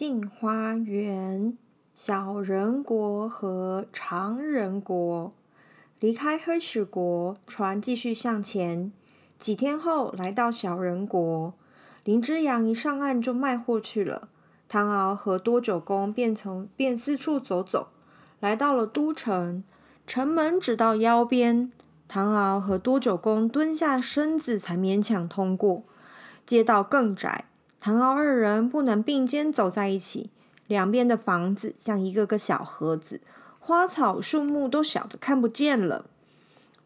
镜花缘，小人国和长人国离开黑石国，船继续向前。几天后，来到小人国，林之阳一上岸就卖货去了。唐敖和多九公便从便四处走走，来到了都城，城门只到腰边，唐敖和多九公蹲下身子才勉强通过。街道更窄。唐敖二人不能并肩走在一起，两边的房子像一个个小盒子，花草树木都小的看不见了。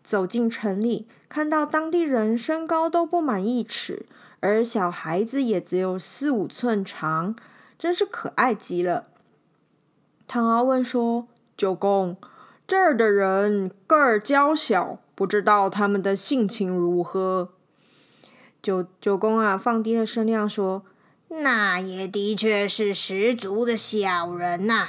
走进城里，看到当地人身高都不满一尺，而小孩子也只有四五寸长，真是可爱极了。唐敖问说：“九公，这儿的人个儿娇小，不知道他们的性情如何？”九九公啊，放低了声量说：“那也的确是十足的小人呐、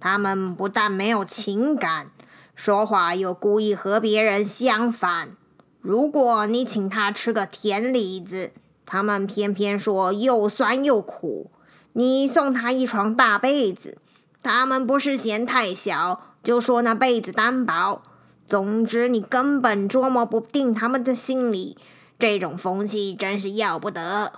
他们不但没有情感，说话又故意和别人相反。如果你请他吃个甜李子，他们偏偏说又酸又苦。你送他一床大被子，他们不是嫌太小，就说那被子单薄。总之，你根本捉摸不定他们的心理。”这种风气真是要不得。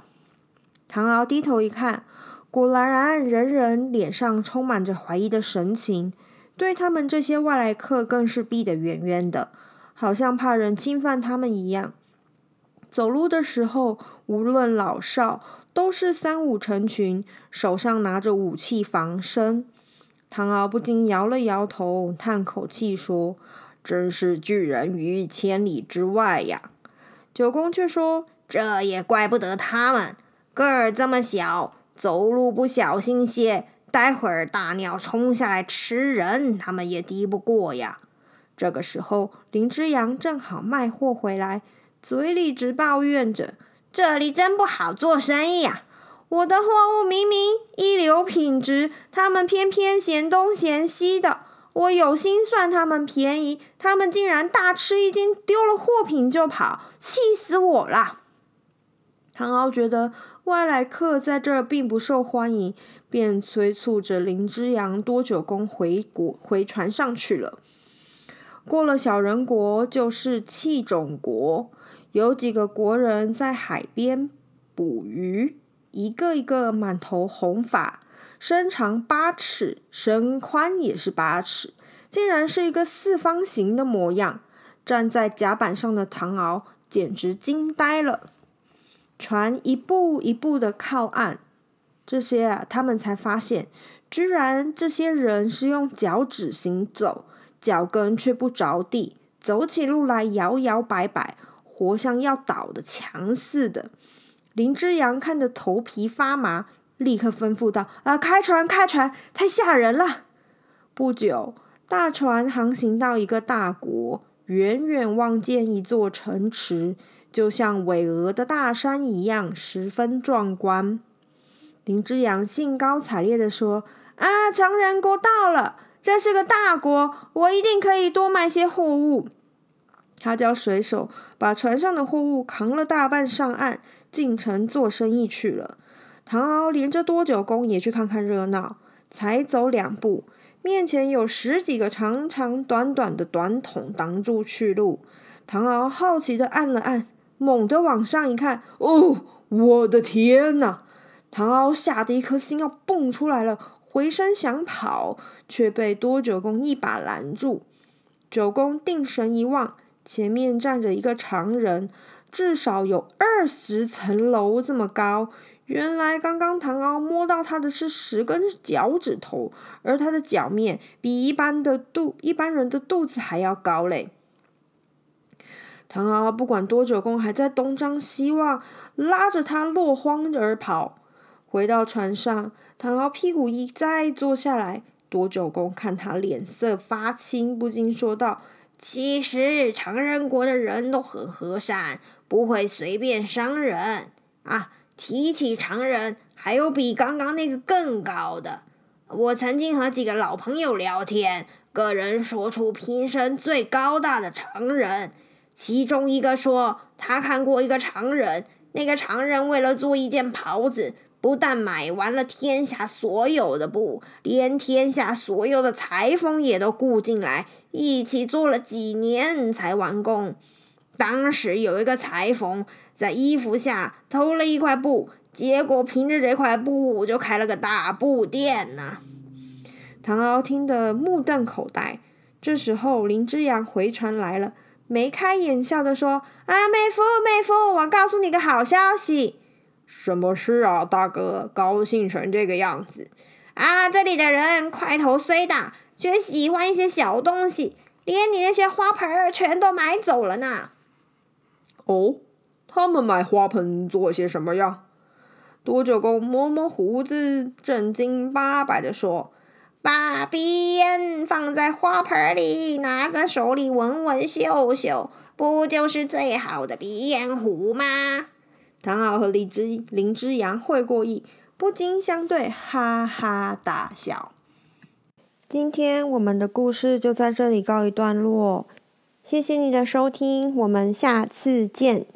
唐敖低头一看，果然人人脸上充满着怀疑的神情，对他们这些外来客更是避得远远的，好像怕人侵犯他们一样。走路的时候，无论老少，都是三五成群，手上拿着武器防身。唐敖不禁摇了摇头，叹口气说：“真是拒人于千里之外呀。”九公却说：“这也怪不得他们，个儿这么小，走路不小心些，待会儿大鸟冲下来吃人，他们也敌不过呀。”这个时候，林之阳正好卖货回来，嘴里直抱怨着：“这里真不好做生意呀！我的货物明明一流品质，他们偏偏嫌东嫌西的。”我有心算他们便宜，他们竟然大吃一惊，丢了货品就跑，气死我了！唐敖觉得外来客在这并不受欢迎，便催促着林之阳、多九公回国回船上去了。过了小人国，就是气种国，有几个国人在海边捕鱼，一个一个满头红发。身长八尺，身宽也是八尺，竟然是一个四方形的模样。站在甲板上的唐敖简直惊呆了。船一步一步的靠岸，这些啊，他们才发现，居然这些人是用脚趾行走，脚跟却不着地，走起路来摇摇摆摆，活像要倒的墙似的。林之阳看得头皮发麻。立刻吩咐道：“啊，开船，开船！太吓人了。”不久，大船航行到一个大国，远远望见一座城池，就像巍峨的大山一样，十分壮观。林之阳兴高采烈地说：“啊，长人国到了！这是个大国，我一定可以多卖些货物。”他叫水手把船上的货物扛了大半上岸，进城做生意去了。唐敖连着多九公也去看看热闹，才走两步，面前有十几个长长短短的短筒挡住去路。唐敖好奇地按了按，猛地往上一看，哦，我的天哪！唐敖吓得一颗心要蹦出来了，回身想跑，却被多九公一把拦住。九公定神一望，前面站着一个长人，至少有二十层楼这么高。原来刚刚唐敖摸到他的是十根脚趾头，而他的脚面比一般的肚一般人的肚子还要高嘞。唐敖不管多久公还在东张西望，拉着他落荒而跑。回到船上，唐敖屁股一再坐下来。多久公看他脸色发青，不禁说道：“其实长人国的人都很和善，不会随便伤人啊。提起长人，还有比刚刚那个更高的。我曾经和几个老朋友聊天，个人说出平生最高大的长人，其中一个说他看过一个长人，那个长人为了做一件袍子。”不但买完了天下所有的布，连天下所有的裁缝也都雇进来，一起做了几年才完工。当时有一个裁缝在衣服下偷了一块布，结果凭着这块布就开了个大布店呢。唐敖听得目瞪口呆。这时候林之阳回船来了，眉开眼笑地说：“啊，妹夫，妹夫，我告诉你个好消息。”什么事啊，大哥？高兴成这个样子啊！这里的人块头虽大，却喜欢一些小东西，连你那些花盆儿全都买走了呢。哦，他们买花盆做些什么呀？多九公摸摸胡子，正经八百的说：“把鼻烟放在花盆里，拿在手里闻闻嗅嗅，不就是最好的鼻烟壶吗？”唐敖和林之林之阳会过意，不禁相对哈哈大笑。今天我们的故事就在这里告一段落，谢谢你的收听，我们下次见。